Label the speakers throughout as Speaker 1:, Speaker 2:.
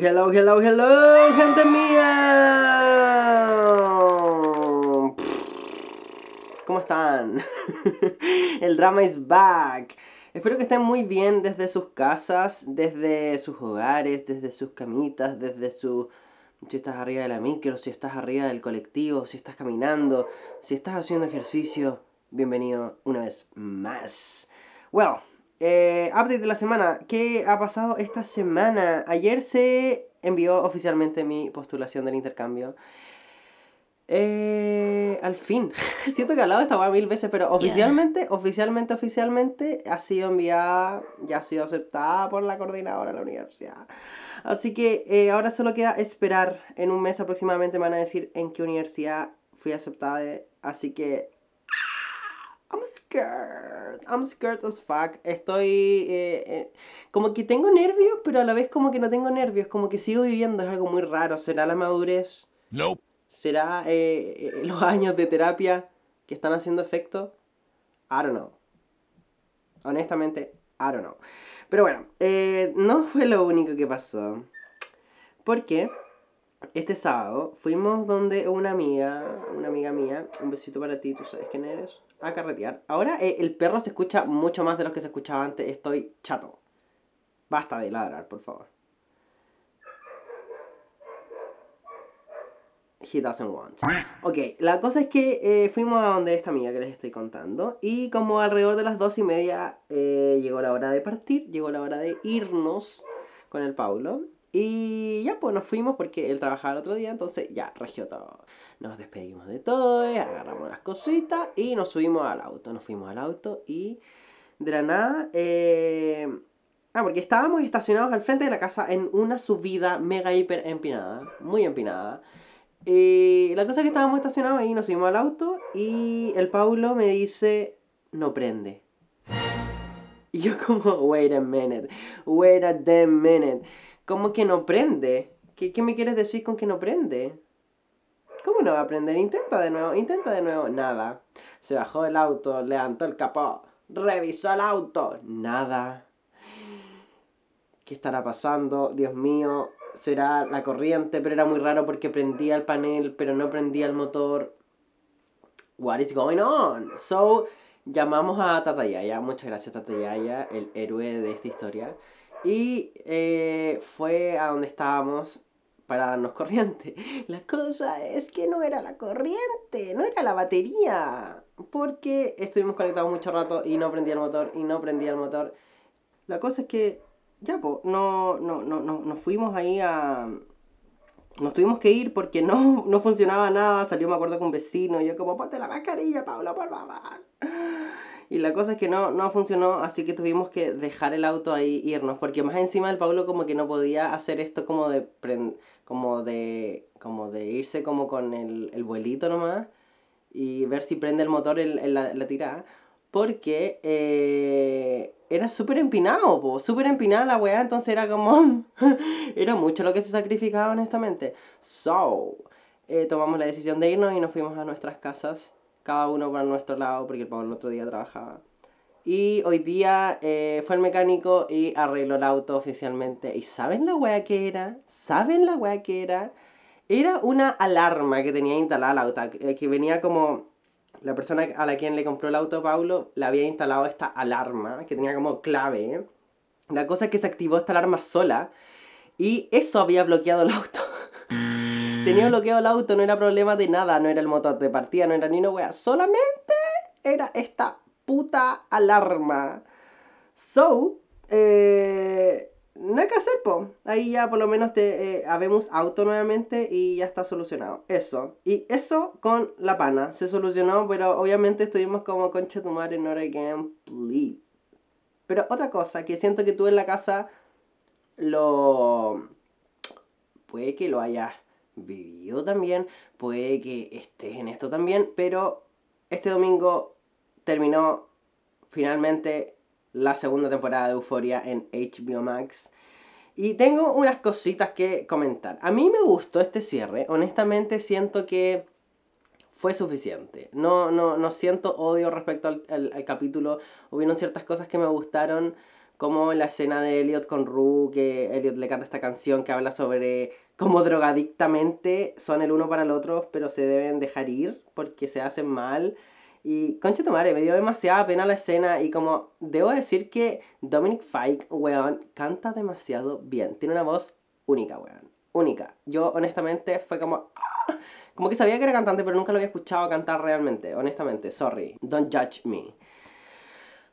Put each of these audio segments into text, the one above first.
Speaker 1: hello, hello, hello, gente mía. ¿Cómo están? El drama is back. Espero que estén muy bien desde sus casas, desde sus hogares, desde sus camitas, desde su... Si estás arriba de la micro, si estás arriba del colectivo, si estás caminando, si estás haciendo ejercicio, bienvenido una vez más. Well, eh, update de la semana. ¿Qué ha pasado esta semana? Ayer se envió oficialmente mi postulación del intercambio. Eh, al fin. Siento que he hablado de esta mil veces, pero oficialmente, oficialmente, oficialmente ha sido enviada, ya ha sido aceptada por la coordinadora de la universidad. Así que eh, ahora solo queda esperar. En un mes aproximadamente me van a decir en qué universidad fui aceptada. así que scared. I'm scared as fuck. Estoy. Eh, eh, como que tengo nervios, pero a la vez como que no tengo nervios. Como que sigo viviendo. Es algo muy raro. ¿Será la madurez?
Speaker 2: No.
Speaker 1: ¿Será eh, los años de terapia que están haciendo efecto? I don't know. Honestamente, I don't know. Pero bueno, no fue lo único que pasó. Porque este sábado fuimos donde una amiga, una amiga mía, un besito para ti, tú sabes quién eres a carretear. Ahora eh, el perro se escucha mucho más de lo que se escuchaba antes. Estoy chato. Basta de ladrar, por favor. He doesn't want. Ok, la cosa es que eh, fuimos a donde esta amiga que les estoy contando. Y como alrededor de las dos y media eh, llegó la hora de partir, llegó la hora de irnos con el Paulo. Y ya pues nos fuimos porque él trabajaba el otro día, entonces ya, regió todo. Nos despedimos de todo, agarramos las cositas y nos subimos al auto. Nos fuimos al auto y de la nada... Eh... Ah, porque estábamos estacionados al frente de la casa en una subida mega hiper empinada, muy empinada. Y la cosa es que estábamos estacionados ahí, nos subimos al auto y el Paulo me dice, no prende. Y yo como, wait a minute, wait a damn minute. ¿Cómo que no prende? ¿Qué, ¿Qué me quieres decir con que no prende? ¿Cómo no va a prender? Intenta de nuevo, intenta de nuevo. Nada. Se bajó del auto, levantó el capó, revisó el auto. Nada. ¿Qué estará pasando? Dios mío, será la corriente, pero era muy raro porque prendía el panel, pero no prendía el motor. What is going on? So, llamamos a Tatayaya. Muchas gracias, Tatayaya, el héroe de esta historia. Y eh, fue a donde estábamos para darnos corriente. La cosa es que no era la corriente, no era la batería. Porque estuvimos conectados mucho rato y no prendía el motor y no prendía el motor. La cosa es que ya, pues, no, no, no, no, nos fuimos ahí a... Nos tuvimos que ir porque no, no funcionaba nada. Salió, me acuerdo, con un vecino. Y yo como, ponte la mascarilla, Paula, por favor. Y la cosa es que no, no funcionó, así que tuvimos que dejar el auto ahí irnos. Porque más encima el Pablo como que no podía hacer esto como de como de. como de irse como con el, el vuelito nomás. Y ver si prende el motor en, la, la tirada. Porque eh, era súper empinado, súper empinada la weá, entonces era como. era mucho lo que se sacrificaba, honestamente. So, eh, tomamos la decisión de irnos y nos fuimos a nuestras casas cada uno para nuestro lado, porque el Pablo el otro día trabajaba. Y hoy día eh, fue el mecánico y arregló el auto oficialmente. ¿Y saben la weá que era? ¿Saben la weá que era? Era una alarma que tenía instalada el auto, eh, que venía como... La persona a la quien le compró el auto Pablo le había instalado esta alarma que tenía como clave. La cosa es que se activó esta alarma sola y eso había bloqueado el auto. Tenía bloqueado el auto, no era problema de nada, no era el motor de partida, no era ni una wea, solamente era esta puta alarma. So, eh, no hay que hacer, po. Ahí ya por lo menos te eh, habemos auto nuevamente y ya está solucionado. Eso. Y eso con la pana. Se solucionó, pero obviamente estuvimos como concha tu madre, not again, please. Pero otra cosa que siento que tú en la casa lo. Puede que lo hayas vivido también, puede que estés en esto también, pero este domingo terminó finalmente la segunda temporada de Euforia en HBO Max. Y tengo unas cositas que comentar. A mí me gustó este cierre. Honestamente siento que fue suficiente. No, no, no siento odio respecto al, al, al capítulo. Hubieron ciertas cosas que me gustaron. como la escena de Elliot con Rue, que Elliot le canta esta canción que habla sobre cómo drogadictamente son el uno para el otro, pero se deben dejar ir porque se hacen mal. Y concha tu madre, me dio demasiada pena la escena y como debo decir que Dominic Fike, weón, canta demasiado bien. Tiene una voz única, weón. Única. Yo honestamente fue como... ¡ah! Como que sabía que era cantante, pero nunca lo había escuchado cantar realmente. Honestamente, sorry. Don't judge me.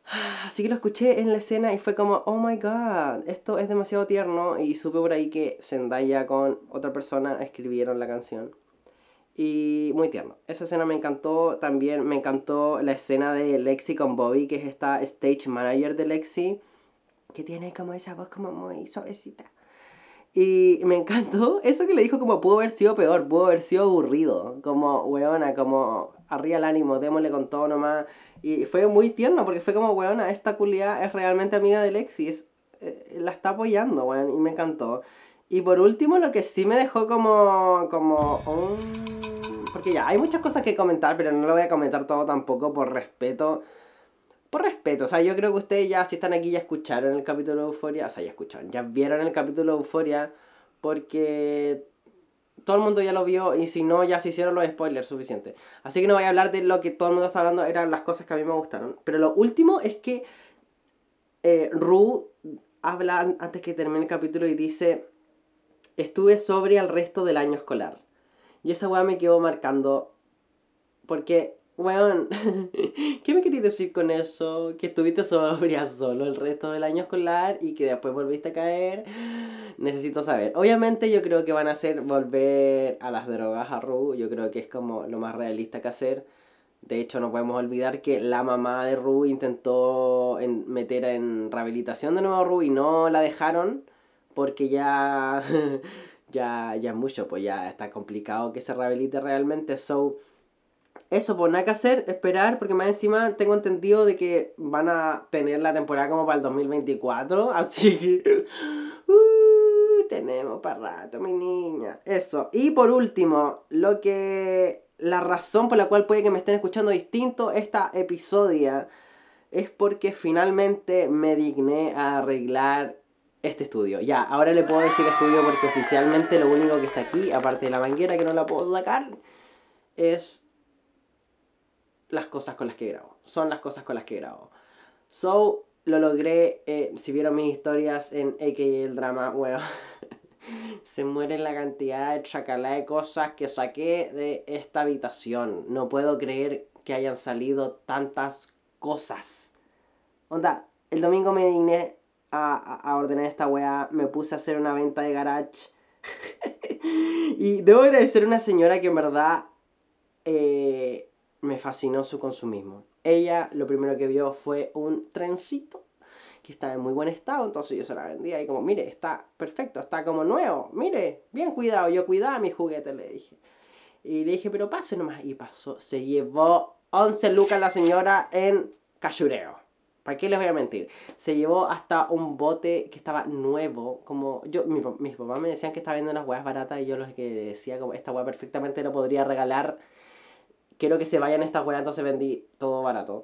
Speaker 1: Así que lo escuché en la escena y fue como, oh my god, esto es demasiado tierno. Y supe por ahí que Zendaya con otra persona escribieron la canción. Y muy tierno. Esa escena me encantó. También me encantó la escena de Lexi con Bobby, que es esta stage manager de Lexi. Que tiene como esa voz como muy suavecita. Y me encantó eso que le dijo como pudo haber sido peor, pudo haber sido aburrido. Como, weona, como arriba el ánimo, démosle con todo nomás. Y fue muy tierno porque fue como, weona, esta culia es realmente amiga de Lexi. Eh, la está apoyando, weón, y me encantó. Y por último, lo que sí me dejó como, como Porque ya, hay muchas cosas que comentar, pero no lo voy a comentar todo tampoco por respeto. Por respeto, o sea, yo creo que ustedes ya, si están aquí, ya escucharon el capítulo de Euforia. O sea, ya escucharon, ya vieron el capítulo de Euforia. Porque todo el mundo ya lo vio y si no, ya se hicieron los spoilers suficientes. Así que no voy a hablar de lo que todo el mundo está hablando, eran las cosas que a mí me gustaron. Pero lo último es que eh, Rue habla antes que termine el capítulo y dice estuve sobre el resto del año escolar. Y esa weá me quedó marcando. Porque, weón, ¿qué me querías decir con eso? Que estuviste sobria solo el resto del año escolar y que después volviste a caer. Necesito saber. Obviamente yo creo que van a hacer volver a las drogas a Ru. Yo creo que es como lo más realista que hacer. De hecho, no podemos olvidar que la mamá de Ru intentó meter en rehabilitación de nuevo a Ru y no la dejaron porque ya, ya, ya es mucho, pues ya está complicado que se rehabilite realmente. So, eso, pues nada que hacer, esperar, porque más encima tengo entendido de que van a tener la temporada como para el 2024, así que... Uh, tenemos para rato, mi niña. Eso. Y por último, lo que... La razón por la cual puede que me estén escuchando distinto esta episodia es porque finalmente me digné a arreglar este estudio. Ya, ahora le puedo decir estudio porque oficialmente lo único que está aquí, aparte de la manguera que no la puedo sacar, es las cosas con las que grabo. Son las cosas con las que grabo. So, lo logré. Eh, si vieron mis historias en AKA el drama, bueno, se muere la cantidad de chacalá de cosas que saqué de esta habitación. No puedo creer que hayan salido tantas cosas. Onda, el domingo me digné a, ordenar esta weá, me puse a hacer una venta de garage. y debo agradecer a una señora que en verdad eh, me fascinó su consumismo. Ella lo primero que vio fue un trencito que estaba en muy buen estado, entonces yo se la vendía y como, mire, está perfecto, está como nuevo, mire, bien cuidado, yo cuidaba mi juguete, le dije. Y le dije, pero pase nomás, y pasó, se llevó 11 lucas la señora en cachureo. ¿Para qué les voy a mentir? Se llevó hasta un bote que estaba nuevo. Como yo, mi, mis papás me decían que estaba viendo unas huevas baratas y yo los que decía como esta hueá perfectamente lo podría regalar. Quiero que se vayan estas huevas, entonces vendí todo barato.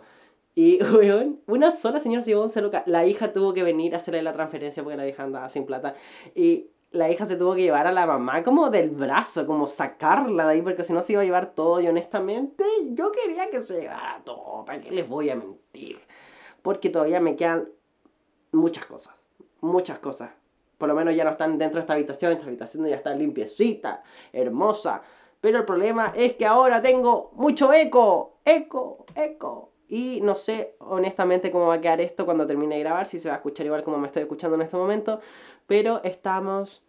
Speaker 1: Y, weón, una sola señora se llevó 11 lucas. La hija tuvo que venir a hacerle la transferencia porque la hija andaba sin plata. Y la hija se tuvo que llevar a la mamá como del brazo, como sacarla de ahí, porque si no se iba a llevar todo. Y honestamente, yo quería que se llevara todo. ¿Para qué les voy a mentir? porque todavía me quedan muchas cosas, muchas cosas. Por lo menos ya no están dentro de esta habitación, esta habitación ya está limpiecita, hermosa. Pero el problema es que ahora tengo mucho eco, eco, eco. Y no sé honestamente cómo va a quedar esto cuando termine de grabar, si se va a escuchar igual como me estoy escuchando en este momento. Pero estamos,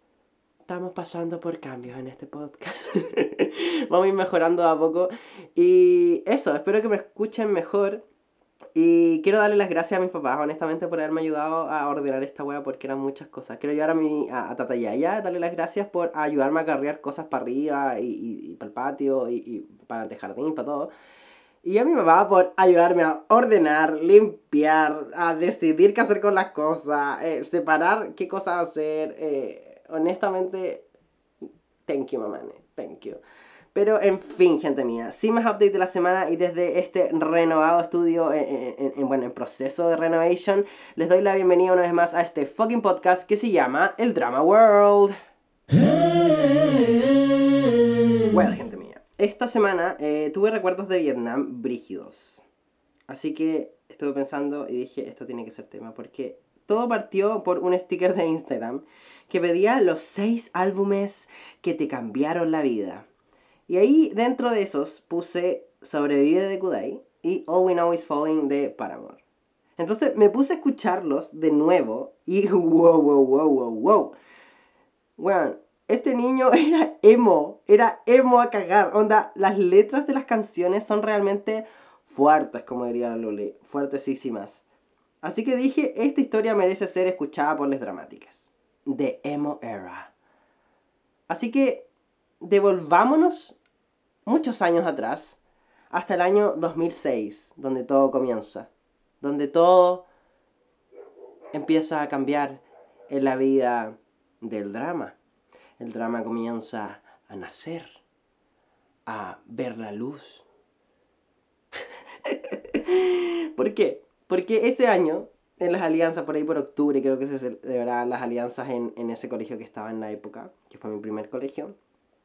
Speaker 1: estamos pasando por cambios en este podcast. Vamos a ir mejorando a poco. Y eso, espero que me escuchen mejor. Y quiero darle las gracias a mis papás, honestamente, por haberme ayudado a ordenar esta wea porque eran muchas cosas. Quiero ayudar a mi a, a Tatayaya, darle las gracias por ayudarme a cargar cosas para arriba y, y, para el patio y, y para el jardín, para todo. Y a mi papá por ayudarme a ordenar, limpiar, a decidir qué hacer con las cosas, eh, separar qué cosas hacer. Eh, honestamente, thank you, mamá, thank you. Pero en fin, gente mía, sin más update de la semana y desde este renovado estudio en, bueno, en proceso de renovation, les doy la bienvenida una vez más a este fucking podcast que se llama El Drama World. Bueno, gente mía, esta semana eh, tuve recuerdos de Vietnam brígidos. Así que estuve pensando y dije, esto tiene que ser tema, porque todo partió por un sticker de Instagram que pedía los seis álbumes que te cambiaron la vida. Y ahí dentro de esos puse Sobrevive de Kudai y All We Know Is Falling de Paramore. Entonces me puse a escucharlos de nuevo y wow, wow, wow, wow, wow. Bueno, este niño era emo, era emo a cagar. Onda, las letras de las canciones son realmente fuertes, como diría la Luli, fuertesísimas. Así que dije, esta historia merece ser escuchada por las dramáticas. De emo era. Así que devolvámonos muchos años atrás, hasta el año 2006, donde todo comienza, donde todo empieza a cambiar en la vida del drama. El drama comienza a nacer, a ver la luz. ¿Por qué? Porque ese año, en las alianzas, por ahí por octubre, creo que se celebraban las alianzas en, en ese colegio que estaba en la época, que fue mi primer colegio,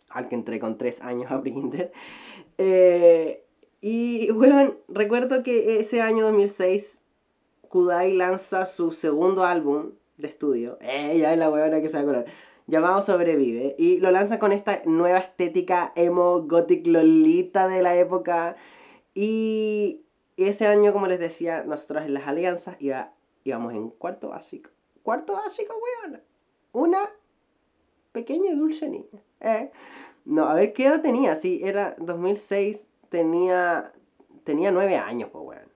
Speaker 1: al que entré con tres años a Brinder. Eh, y, bueno, recuerdo que ese año 2006, Kudai lanza su segundo álbum de estudio. Eh, ya es la huevona que se va a Llamado Sobrevive. Y lo lanza con esta nueva estética emo, gothic, lolita de la época. Y ese año, como les decía, nosotros en las alianzas iba, íbamos en cuarto básico. Cuarto básico, weón. Una pequeña y dulce niña. ¿eh? No, a ver, ¿qué edad tenía? Sí, era 2006, tenía, tenía nueve años, pues, weón.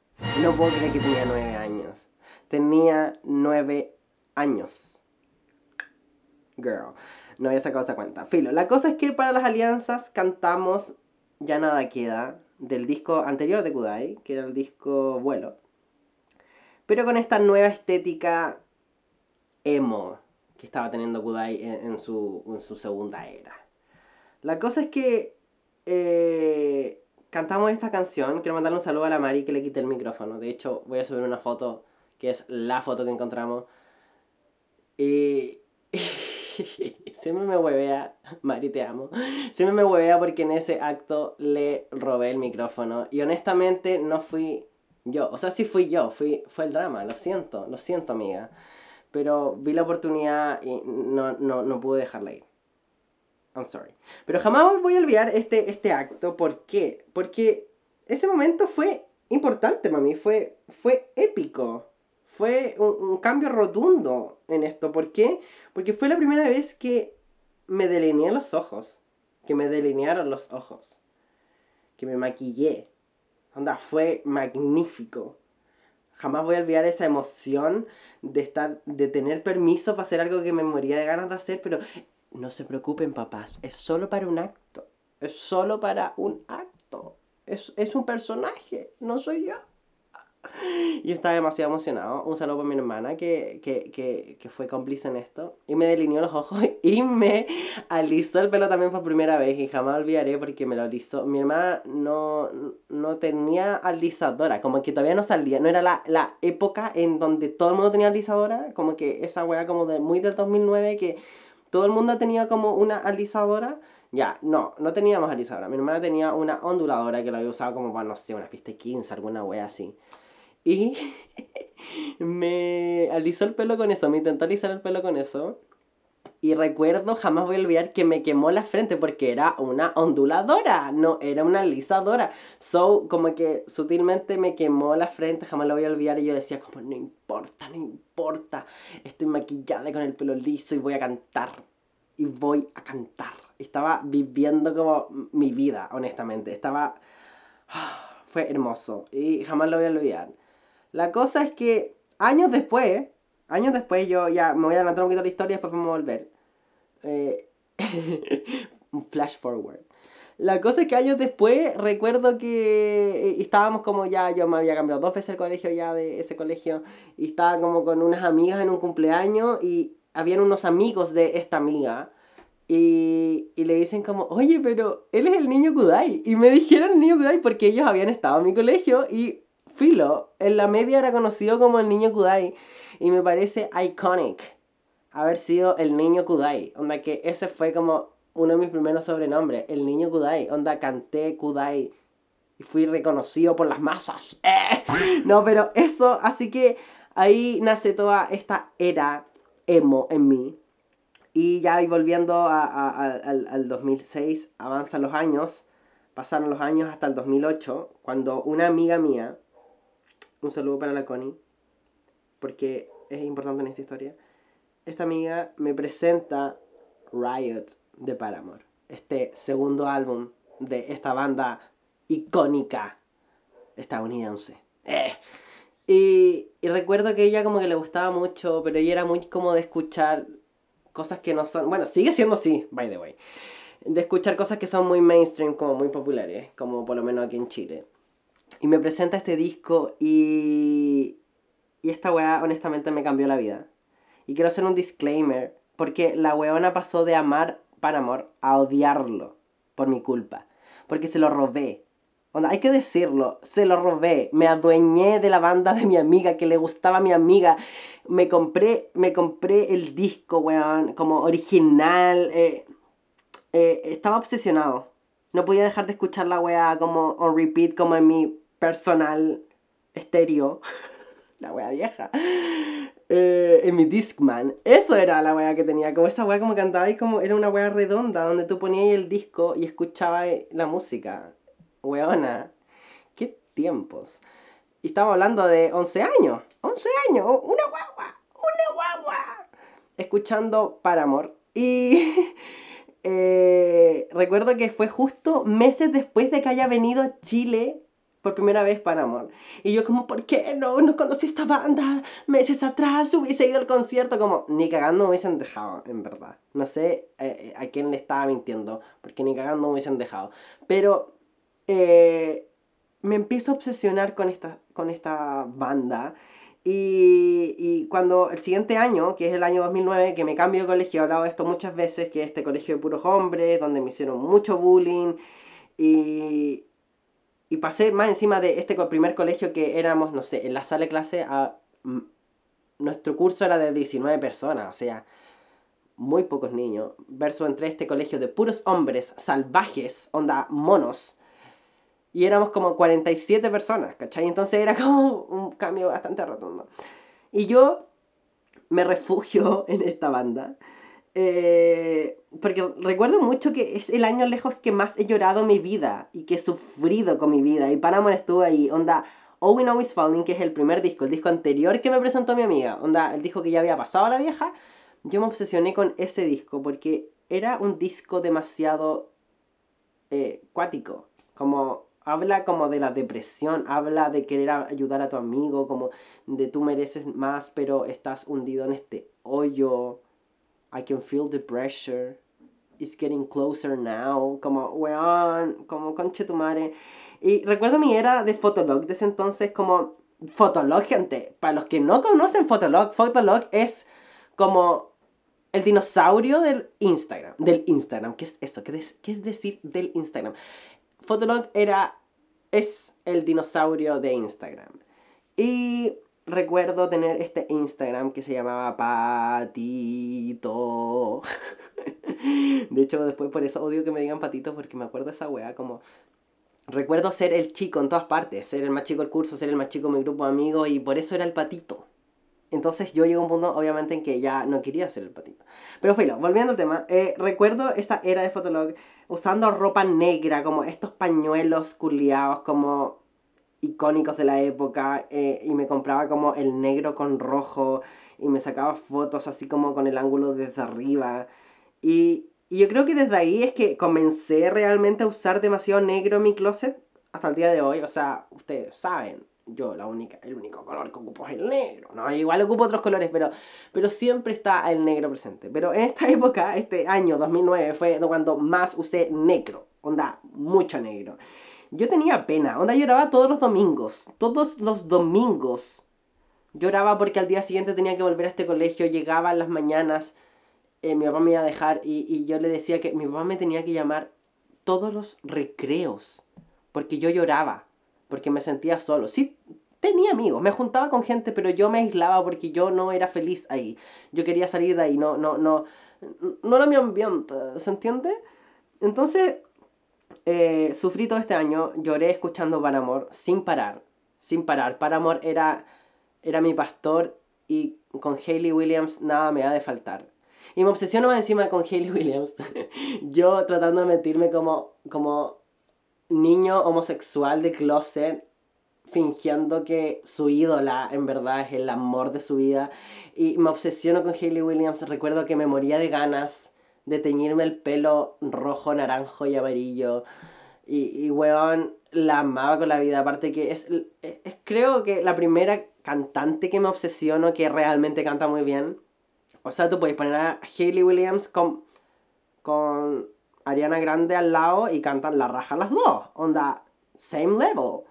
Speaker 1: No puedo creer que tenía nueve años. Tenía nueve años. Girl. No había sacado esa cuenta. Filo, la cosa es que para las alianzas cantamos Ya nada queda del disco anterior de Kudai, que era el disco Vuelo. Pero con esta nueva estética emo que estaba teniendo Kudai en, su, en su segunda era. La cosa es que eh, cantamos esta canción. Quiero mandarle un saludo a la Mari que le quite el micrófono. De hecho, voy a subir una foto que es la foto que encontramos. Y. siempre me huevea, Mari te amo. Siempre me huevea porque en ese acto le robé el micrófono. Y honestamente no fui yo. O sea, sí fui yo, fui, fue el drama. Lo siento, lo siento, amiga. Pero vi la oportunidad y no, no, no pude dejarla ir. I'm sorry. Pero jamás voy a olvidar este, este acto. ¿Por qué? Porque ese momento fue importante, mami. Fue, fue épico. Fue un, cambio rotundo en esto. ¿Por qué? Porque fue la primera vez que me delineé los ojos. Que me delinearon los ojos. Que me maquillé. Onda, fue magnífico. Jamás voy a olvidar esa emoción de estar, de tener permiso para hacer algo que me moría de ganas de hacer, pero no se preocupen papás, es solo para un acto. Es solo para un acto. Es, es un personaje, no soy yo. Yo estaba demasiado emocionado. Un saludo para mi hermana que, que, que, que, fue cómplice en esto. Y me delineó los ojos y me alisó el pelo también por primera vez. Y jamás olvidaré porque me lo alisó. Mi hermana no, no tenía alisadora. Como que todavía no salía. No era la, la época en donde todo el mundo tenía alisadora. Como que esa wea como de muy del 2009 que todo el mundo tenía como una alisadora. Ya, no, no teníamos alisadora. Mi hermana tenía una onduladora que la había usado como para, no sé, una fiesta 15, alguna wea así. Y me alisó el pelo con eso, me intentó alisar el pelo con eso. Y recuerdo, jamás voy a olvidar que me quemó la frente porque era una onduladora, no era una alisadora. So, como que sutilmente me quemó la frente, jamás lo voy a olvidar. Y yo decía, como, no importa, no importa. Estoy maquillada con el pelo liso y voy a cantar. Y voy a cantar. Estaba viviendo como mi vida, honestamente. Estaba. Fue hermoso. Y jamás lo voy a olvidar. La cosa es que años después, años después, yo ya me voy a adelantar un poquito la historia después vamos a volver. Eh, flash forward. La cosa es que años después recuerdo que eh, estábamos como ya, yo me había cambiado dos veces el colegio ya de ese colegio y estaba como con unas amigas en un cumpleaños y habían unos amigos de esta amiga Y, y le dicen como, oye, pero él es el niño Kudai. Y me dijeron el niño Kudai porque ellos habían estado en mi colegio y Filo, en la media era conocido como el niño Kudai. Y me parece iconic haber sido el niño Kudai. Onda que ese fue como uno de mis primeros sobrenombres, el niño Kudai. Onda canté Kudai y fui reconocido por las masas. ¡Eh! No, pero eso, así que ahí nace toda esta era emo en mí. Y ya y volviendo al, al 2006, avanzan los años, pasaron los años hasta el 2008, cuando una amiga mía, un saludo para la Connie, porque es importante en esta historia, esta amiga me presenta Riot de Paramore, este segundo álbum de esta banda icónica estadounidense. Eh. Y, y, recuerdo que ella como que le gustaba mucho, pero ella era muy como de escuchar cosas que no son... Bueno, sigue siendo así, by the way. De escuchar cosas que son muy mainstream, como muy populares, como por lo menos aquí en Chile. Y me presenta este disco y... Y esta weá honestamente me cambió la vida. Y quiero hacer un disclaimer, porque la weona pasó de amar para amor a odiarlo por mi culpa. Porque se lo robé. Onda, hay que decirlo, se lo robé, me adueñé de la banda de mi amiga que le gustaba a mi amiga, me compré, me compré el disco, weón, como original, eh, eh, estaba obsesionado, no podía dejar de escuchar la weá como on repeat, como en mi personal estéreo, la weá vieja, eh, en mi Discman, eso era la weá que tenía, como esa weá como cantaba y como era una weá redonda donde tú ponías el disco y escuchabas la música weona, qué tiempos. Y estamos hablando de 11 años, 11 años, una guagua, una guagua. Escuchando Paramore. Y eh, recuerdo que fue justo meses después de que haya venido a Chile por primera vez Paramore. Y yo como, ¿por qué no? No conocí esta banda. Meses atrás hubiese ido al concierto. Como, ni cagando me hubiesen dejado, en verdad. No sé eh, a quién le estaba mintiendo, porque ni cagando me hubiesen dejado. Pero eh, me empiezo a obsesionar con esta, con esta banda. Y, y, cuando el siguiente año, que es el año 2009, que me cambio de colegio, he hablado de esto muchas veces, que es este colegio de puros hombres, donde me hicieron mucho bullying. Y, y pasé más encima de este primer colegio que éramos, no sé, en la sala de clase, a, nuestro curso era de 19 personas, o sea, muy pocos niños, versus entre este colegio de puros hombres salvajes, onda monos, y éramos como 47 personas, ¿cachai? Entonces era como un cambio bastante rotundo. Y yo me refugio en esta banda. Eh, porque recuerdo mucho que es el año lejos que más he llorado mi vida y que he sufrido con mi vida. Y Paramore estuvo ahí, onda, All We Know Is Falling, que es el primer disco, el disco anterior que me presentó mi amiga, onda, el disco que ya había pasado a la vieja. Yo me obsesioné con ese disco porque era un disco demasiado eh, cuático. Como habla como de la depresión, habla de querer ayudar a tu amigo, como de tú mereces más, pero estás hundido en este hoyo. I can feel the pressure. It's getting closer now. Como, weón, como conche tu madre. Y recuerdo mi era de Fotolog de ese entonces, como Fotolog, gente. Para los que no conocen Fotolog, Fotolog es como el dinosaurio del Instagram. Del Instagram. ¿Qué es eso? ¿Qué, qué es decir del Instagram? Fotolog era, es el dinosaurio de Instagram. Y recuerdo tener este Instagram que se llamaba Patito. de hecho, después por eso odio que me digan patito porque me acuerdo esa weá como... Recuerdo ser el chico en todas partes, ser el más chico del curso, ser el más chico de mi grupo de amigos y por eso era el patito. Entonces yo llegué a un punto, obviamente, en que ya no quería ser el patito. Pero filo, volviendo al tema, eh, recuerdo esa era de Fotolog usando ropa negra, como estos pañuelos culiados, como icónicos de la época, eh, y me compraba como el negro con rojo, y me sacaba fotos así como con el ángulo desde arriba. Y, y yo creo que desde ahí es que comencé realmente a usar demasiado negro en mi closet hasta el día de hoy. O sea, ustedes saben, yo la única, el único color que ocupo es el negro, ¿no? Igual ocupo otros colores, pero, pero siempre está el negro presente. Pero en esta época, este año 2009, fue cuando más usé negro, onda, mucho negro. Yo tenía pena, onda lloraba todos los domingos, todos los domingos. Lloraba porque al día siguiente tenía que volver a este colegio, llegaba en las mañanas eh, mi papá me iba a dejar y, y yo le decía que mi papá me tenía que llamar todos los recreos, porque yo lloraba, porque me sentía solo. Sí, tenía amigos, me juntaba con gente, pero yo me aislaba porque yo no era feliz ahí. Yo quería salir de ahí, no, no, no, no era mi ambiente, ¿se entiende? Entonces, eh, sufrí todo este año, lloré escuchando Paramore sin parar, sin parar. Paramore era, era mi pastor y con Hayley Williams nada me ha de faltar. Y me obsesiono más encima con Hayley Williams. yo tratando de mentirme como, como niño homosexual de closet fingiendo que su ídola en verdad es el amor de su vida. Y me obsesiono con Hayley Williams. Recuerdo que me moría de ganas de teñirme el pelo rojo, naranjo y amarillo. Y, y weón, la amaba con la vida. Aparte que es, es, creo que la primera cantante que me obsesiono que realmente canta muy bien. O sea, tú puedes poner a Hayley Williams con, con Ariana Grande al lado y cantan la raja las dos. Onda, same level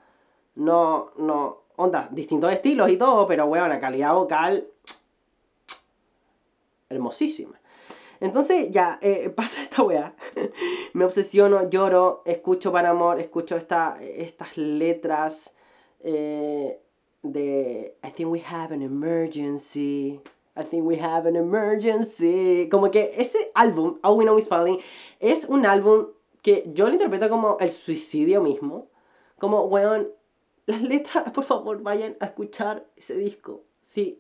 Speaker 1: no, no, onda, distintos estilos y todo, pero weón, la calidad vocal hermosísima. Entonces ya, eh, pasa esta weá. Me obsesiono, lloro, escucho para amor, escucho esta, estas letras eh, de I think we have an emergency. I think we have an emergency. Como que ese álbum, All We Know Is Falling, es un álbum que yo lo interpreto como el suicidio mismo. Como, weón, las letras, por favor, vayan a escuchar ese disco. Si,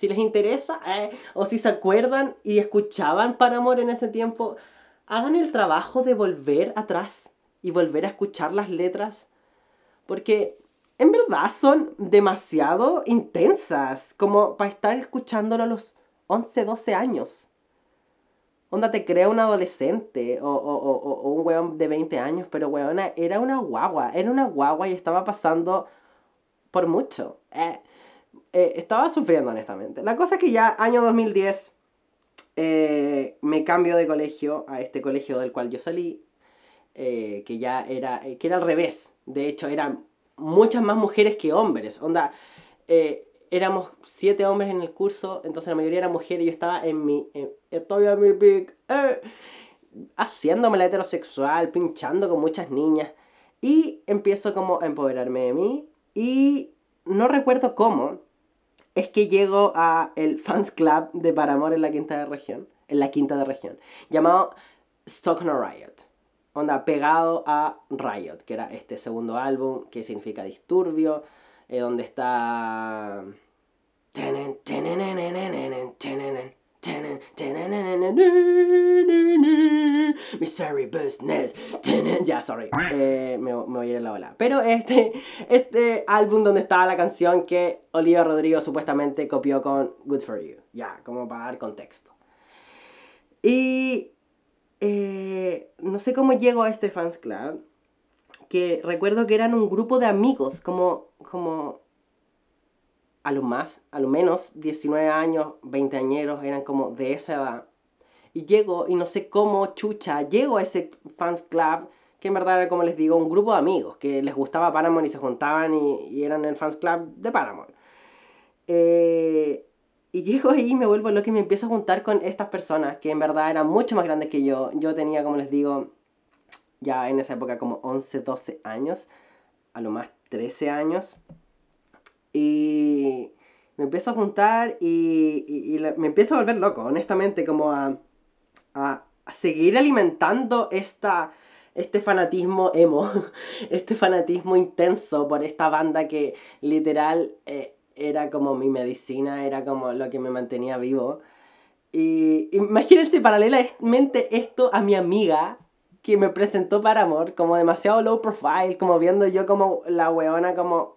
Speaker 1: si les interesa, eh, o si se acuerdan y escuchaban para amor en ese tiempo, hagan el trabajo de volver atrás y volver a escuchar las letras. Porque en verdad son demasiado intensas, como para estar escuchándolo a los 11, 12 años. Onda te crea un adolescente o, o, o, un weón de 20 años, pero weona, era una guagua, era una guagua y estaba pasando por mucho. Eh, eh, estaba sufriendo honestamente. La cosa es que ya año 2010 eh, me cambio de colegio a este colegio del cual yo salí, que ya era, que era al revés. De hecho, eran muchas más mujeres que hombres. Onda, éramos siete hombres en el curso, entonces la mayoría eran mujeres yo estaba en mi... estoy en mi pic, eh, haciéndome la heterosexual, pinchando con muchas niñas. Y empiezo como a empoderarme de mí y no recuerdo cómo es que llego a el fans club de Paramore en la quinta de región, en la quinta de región, llamado Stockton Riot. Onda, pegado a Riot, que era este segundo álbum que significa disturbio, eh, donde está... Misery Business. Ya, sorry. Eh, me, me, voy a ir en la ola. Pero este, este álbum donde estaba la canción que Olivia Rodrigo supuestamente copió con Good For You. Ya, como para dar contexto. Y eh, no sé cómo llego a este fans club que recuerdo que eran un grupo de amigos, como, como a lo más, a lo menos 19 años, 20 añeros, eran como de esa edad. Y llego, y no sé cómo chucha, llego a ese fans club, que en verdad era como les digo, un grupo de amigos, que les gustaba Paramore y se juntaban y, y eran el fans club de Paramore. Eh, y llego ahí y me vuelvo loco y me empiezo a juntar con estas personas, que en verdad eran mucho más grandes que yo. Yo tenía, como les digo, ya en esa época como 11, 12 años, a lo más 13 años. Y me empiezo a juntar y, y, me empiezo a volver loco, honestamente, como a, a, seguir alimentando esta, este fanatismo emo, este fanatismo intenso por esta banda que literal eh, era como mi medicina, era como lo que me mantenía vivo. Y imagínense paralelamente esto a mi amiga, que me presentó para amor, como demasiado low profile, como viendo yo como la weona como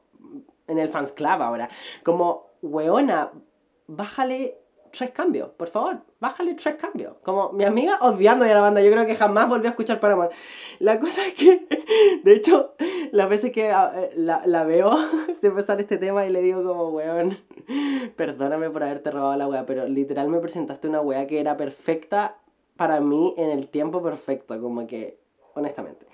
Speaker 1: en el fans club ahora, como weona, bájale tres cambios, por favor, bájale tres cambios. Como mi amiga odiando ya la banda, yo creo que jamás volvió a escuchar para amor. La cosa es que, de hecho, las veces que ah, eh, la, la veo, siempre sale este tema y le digo como, weón, perdóname por haberte robado la wea, pero literal me presentaste una wea que era perfecta para mí en el tiempo perfecto, como que, honestamente.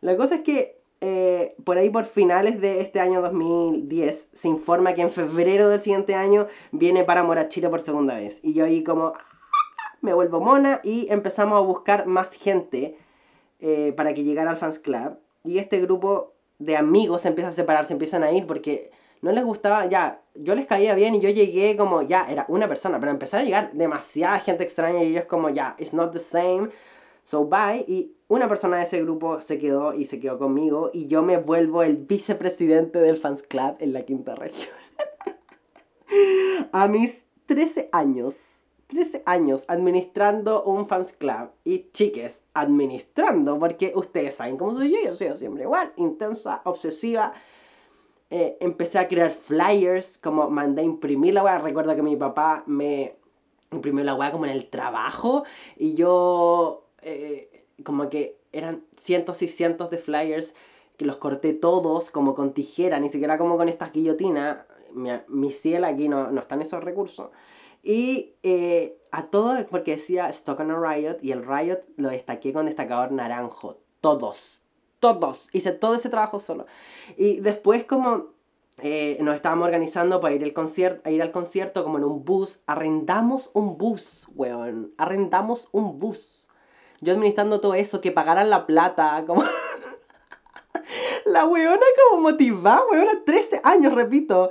Speaker 1: La cosa es que eh, por ahí por finales de este año 2010 se informa que en febrero del siguiente año viene para Morachiro por segunda vez. Y yo ahí como... me vuelvo mona y empezamos a buscar más gente eh, para que llegara al fans club. Y este grupo de amigos se empieza a separar, se empiezan a ir porque no les gustaba, ya, yo les caía bien y yo llegué como, ya, era una persona, pero empezaron a llegar demasiada gente extraña y ellos como, ya, it's not the same, so bye. Y una persona de ese grupo se quedó y se quedó conmigo y yo me vuelvo el vicepresidente del fans club en la quinta región. a mis 13 años 13 años administrando un fans club y chiques, administrando, porque ustedes saben cómo soy yo, yo soy siempre igual, intensa, obsesiva. Eh, empecé a crear flyers, como mandé a imprimir la weá. Recuerdo que mi papá me imprimió la weá como en el trabajo y yo, eh, como que eran cientos y cientos de flyers que los corté todos como con tijera, ni siquiera como con estas guillotinas. Mi, mi cielo aquí no, no están esos recursos. Y eh, a todo, porque decía Stock on a Riot, y el Riot lo destaqué con destacador naranjo. Todos, todos. Hice todo ese trabajo solo. Y después como eh, nos estábamos organizando para ir, el concierto, ir al concierto como en un bus, arrendamos un bus, weón. Arrendamos un bus. Yo administrando todo eso, que pagaran la plata, como... La weona como motivada, weona, 13 años, repito.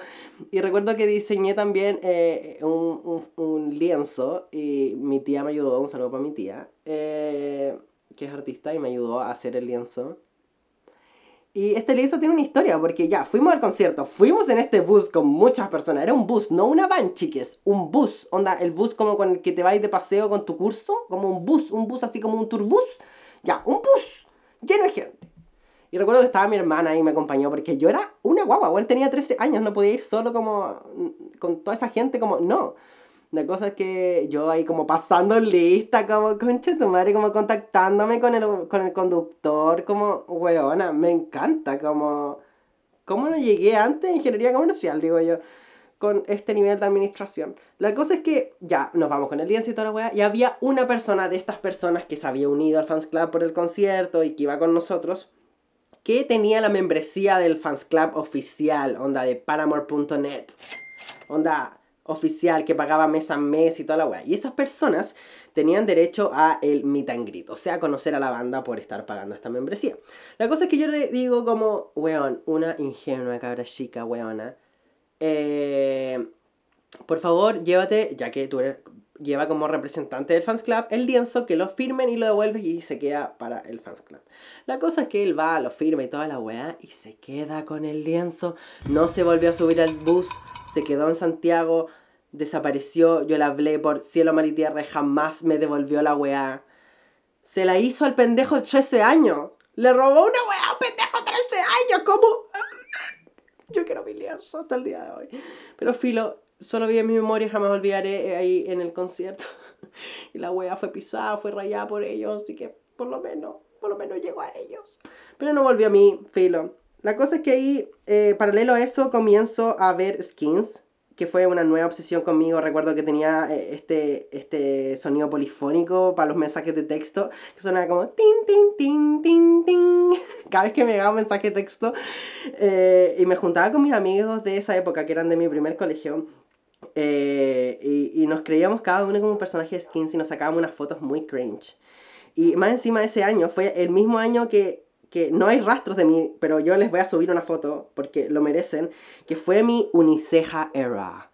Speaker 1: Y recuerdo que diseñé también eh, un, un, lienzo y mi tía me ayudó, un saludo para mi tía, eh, que es artista y me ayudó a hacer el lienzo. Y este lienzo tiene una historia, porque ya, fuimos al concierto, fuimos en este bus con muchas personas, era un bus, no una van, chiques, un bus, onda, el bus como con el que te vais de paseo con tu curso, como un bus, un bus así como un turbus, ya, un bus lleno de gente. Y recuerdo que estaba mi hermana y me acompañó porque yo era una guagua, él tenía 13 años, no podía ir solo como con toda esa gente, como no. La cosa es que yo ahí como pasando lista, como concha tu madre, como contactándome con el, con el conductor, como weona, me encanta, como... ¿Cómo no llegué antes en ingeniería comercial, digo yo? con este nivel de administración. La cosa es que ya nos vamos con el lienzo y toda la weá, y había una persona de estas personas que se había unido al fans club por el concierto y que iba con nosotros, que tenía la membresía del fans club oficial, onda de paramore.net, onda oficial que pagaba mes a mes y toda la weá. Y esas personas tenían derecho a el meet and greet, o sea, conocer a la banda por estar pagando esta membresía. La cosa es que yo le digo como, weón, una ingenua cabra chica, weona. Eh, por favor, llévate, ya que tú eres lleva como representante del fans club el lienzo que lo firmen y lo devuelves y se queda para el fans club. La cosa es que él va, lo firma y toda la weá y se queda con el lienzo. No se volvió a subir al bus, se quedó en Santiago, desapareció. Yo le hablé por cielo, mar y tierra y jamás me devolvió la weá. Se la hizo al pendejo de 13 años. Le robó una weá a un pendejo de 13 años. ¿Cómo? Yo quiero mi hasta el día de hoy. Pero filo, solo vi en mi memoria, jamás olvidaré eh, ahí en el concierto. y la wea fue pisada, fue rayada por ellos, así que por lo menos, por lo menos llegó a ellos. Pero no volvió a mí, filo. La cosa es que ahí, eh, paralelo a eso, comienzo a ver skins, que fue una nueva obsesión conmigo. Recuerdo que tenía eh, este, este sonido polifónico para los mensajes de texto, que sonaba como tin, tin, tin, tin, tin. Cada vez que me llegaba un mensaje de texto, y me juntaba con mis amigos de esa época, que eran de mi primer colegio, eh, y, y, nos creíamos cada uno como un personaje de skins y nos sacábamos unas fotos muy cringe. Y más encima de ese año, fue el mismo año que, que no hay rastros de mí, pero yo les voy a subir una foto porque lo merecen, que fue mi uniceja era.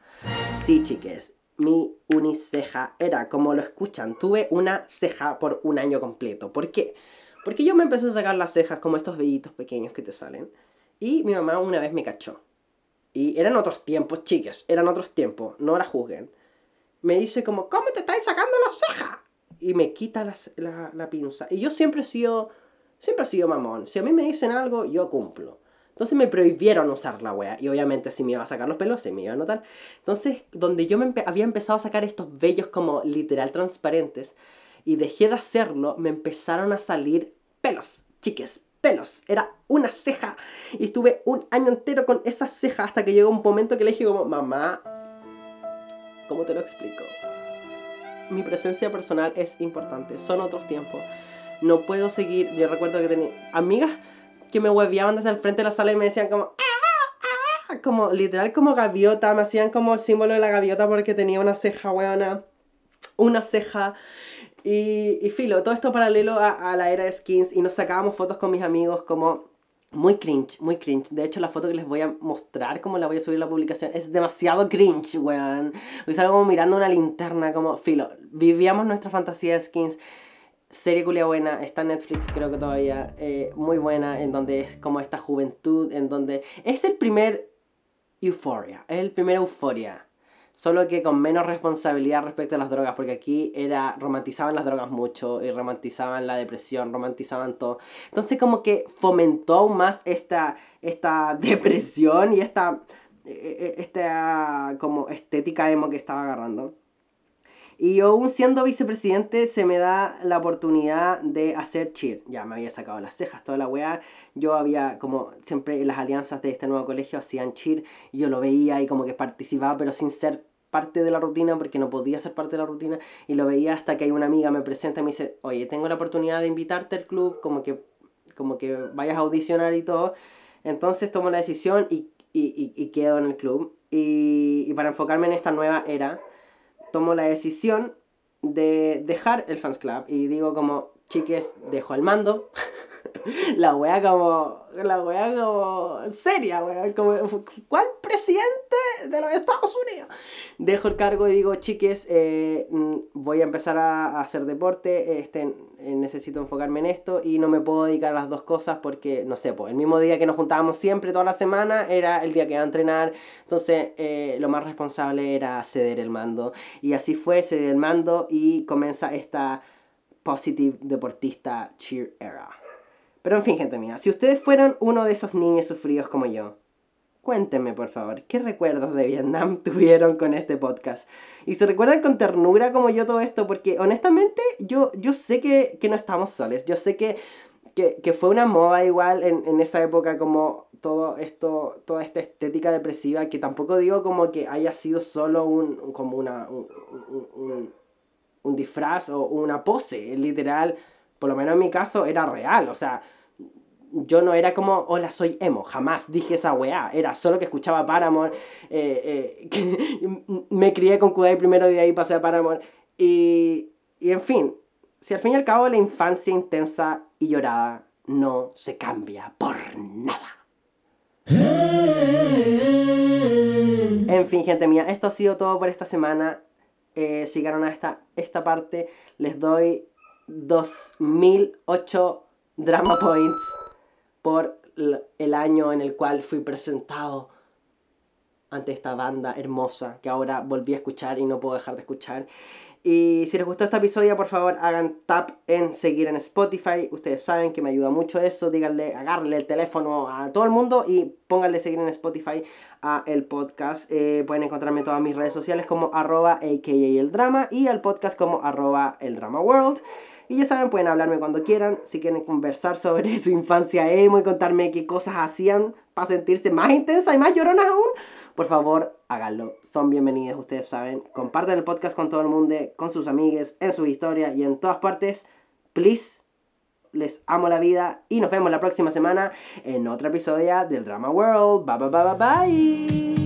Speaker 1: Sí, chiques, mi uniceja era, como lo escuchan, tuve una ceja por un año completo. ¿Por qué? Porque yo me empecé a sacar las cejas como estos vellitos pequeños que te salen. Y mi mamá una vez me cachó. Y eran otros tiempos, chicas, eran otros tiempos, no la juzguen. Me dice como, ¿cómo te estáis sacando la ceja? Y me quita la, la, pinza. Y yo siempre he sido, siempre he sido mamón. Si a mí me dicen algo, yo cumplo. Entonces me prohibieron usar la wea. Y obviamente si me iba a sacar los pelos, se me iba a notar. Entonces, donde yo me había empezado a sacar estos vellos como literal transparentes, y dejé de hacerlo, me empezaron a salir pelos, chiques, pelos, era una ceja. Y estuve un año entero con esa ceja hasta que llegó un momento que le dije como, mamá, ¿cómo te lo explico? Mi presencia personal es importante, son otros tiempos. No puedo seguir, yo recuerdo que tenía amigas que me hueveaban desde el frente de la sala y me decían como, ¡Ah, ah! como literal como gaviota, me hacían como el símbolo de la gaviota porque tenía una ceja weona. una ceja. Y, y filo, todo esto paralelo a, la era de skins y nos sacábamos fotos con mis amigos como muy cringe, muy cringe. De hecho, la foto que les voy a mostrar, como la voy a subir a la publicación, es demasiado cringe, weón. Salgo como mirando una linterna, como filo. Vivíamos nuestra fantasía de skins. Serie culia buena, está en Netflix creo que todavía, eh, muy buena, en donde es como esta juventud, en donde es el primer Euphoria, es el primer Euphoria solo que con menos responsabilidad respecto a las drogas, porque aquí era romantizaban las drogas mucho y romantizaban la depresión, romantizaban todo. Entonces como que fomentó más esta, esta depresión y esta, e, e, esta como estética emo que estaba agarrando. Y aún siendo vicepresidente, se me da la oportunidad de hacer cheer. Ya me había sacado las cejas, toda la weá. Yo había, como siempre, las alianzas de este nuevo colegio hacían cheer. Y yo lo veía y como que participaba, pero sin ser parte de la rutina porque no podía ser parte de la rutina y lo veía hasta que hay una amiga me presenta y me dice, oye, tengo la oportunidad de invitarte al club, como que, como que vayas a audicionar y todo. Entonces tomo la decisión y, y, y, quedo en el club. Y, y, para enfocarme en esta nueva era, tomo la decisión de dejar el fans club y digo como, chiques, dejo el mando. la wea como. La wea como. seria, wea. Como, ¿Cuál presidente de los Estados Unidos? Dejo el cargo y digo, chiques, eh, mm, voy a empezar a, hacer deporte. Este, eh, necesito enfocarme en esto y no me puedo dedicar a las dos cosas porque, no sé, pues el mismo día que nos juntábamos siempre, toda la semana, era el día que iba a entrenar. Entonces, eh, lo más responsable era ceder el mando. Y así fue, ceder el mando y comienza esta positive deportista cheer era. Pero en fin, gente mía, si ustedes fueron uno de esos niños sufridos como yo, cuéntenme por favor, ¿qué recuerdos de Vietnam tuvieron con este podcast? Y se recuerdan con ternura como yo todo esto, porque honestamente yo, yo sé que, no estamos soles, yo sé que, que, fue una moda igual en, en, esa época como todo esto, toda esta estética depresiva, que tampoco digo como que haya sido solo un, como una, un, un, un disfraz o una pose, literal por lo menos en mi caso, era real. O sea, yo no era como, hola, soy emo. Jamás dije esa weá. Era solo que escuchaba Paramore. Eh, eh, me crié con Kudai primero de ahí pasé a Paramore. Y, y en fin, si al fin y al cabo la infancia intensa y llorada no se cambia por nada. En fin, gente mía, esto ha sido todo por esta semana. Eh, si llegaron a esta, esta parte, les doy 2008 Drama Points por el año en el cual fui presentado ante esta banda hermosa que ahora volví a escuchar y no puedo dejar de escuchar. Y si les gustó este episodio, por favor hagan tap en seguir en Spotify. Ustedes saben que me ayuda mucho eso. Díganle, agarrle el teléfono a todo el mundo y pónganle seguir en Spotify a el podcast. Eh, pueden encontrarme en todas mis redes sociales como arroba aka el drama y al podcast como arroba el drama world. Y ya saben, pueden hablarme cuando quieran. Si quieren conversar sobre su infancia emo y contarme qué cosas hacían para sentirse más intensa y más lloronas aún, por favor, háganlo. Son bienvenidos, ustedes saben. Compartan el podcast con todo el mundo, con sus amigues, en su historia y en todas partes. Please. Les amo la vida y nos vemos la próxima semana en otro episodio del Drama World. Bye bye bye bye bye.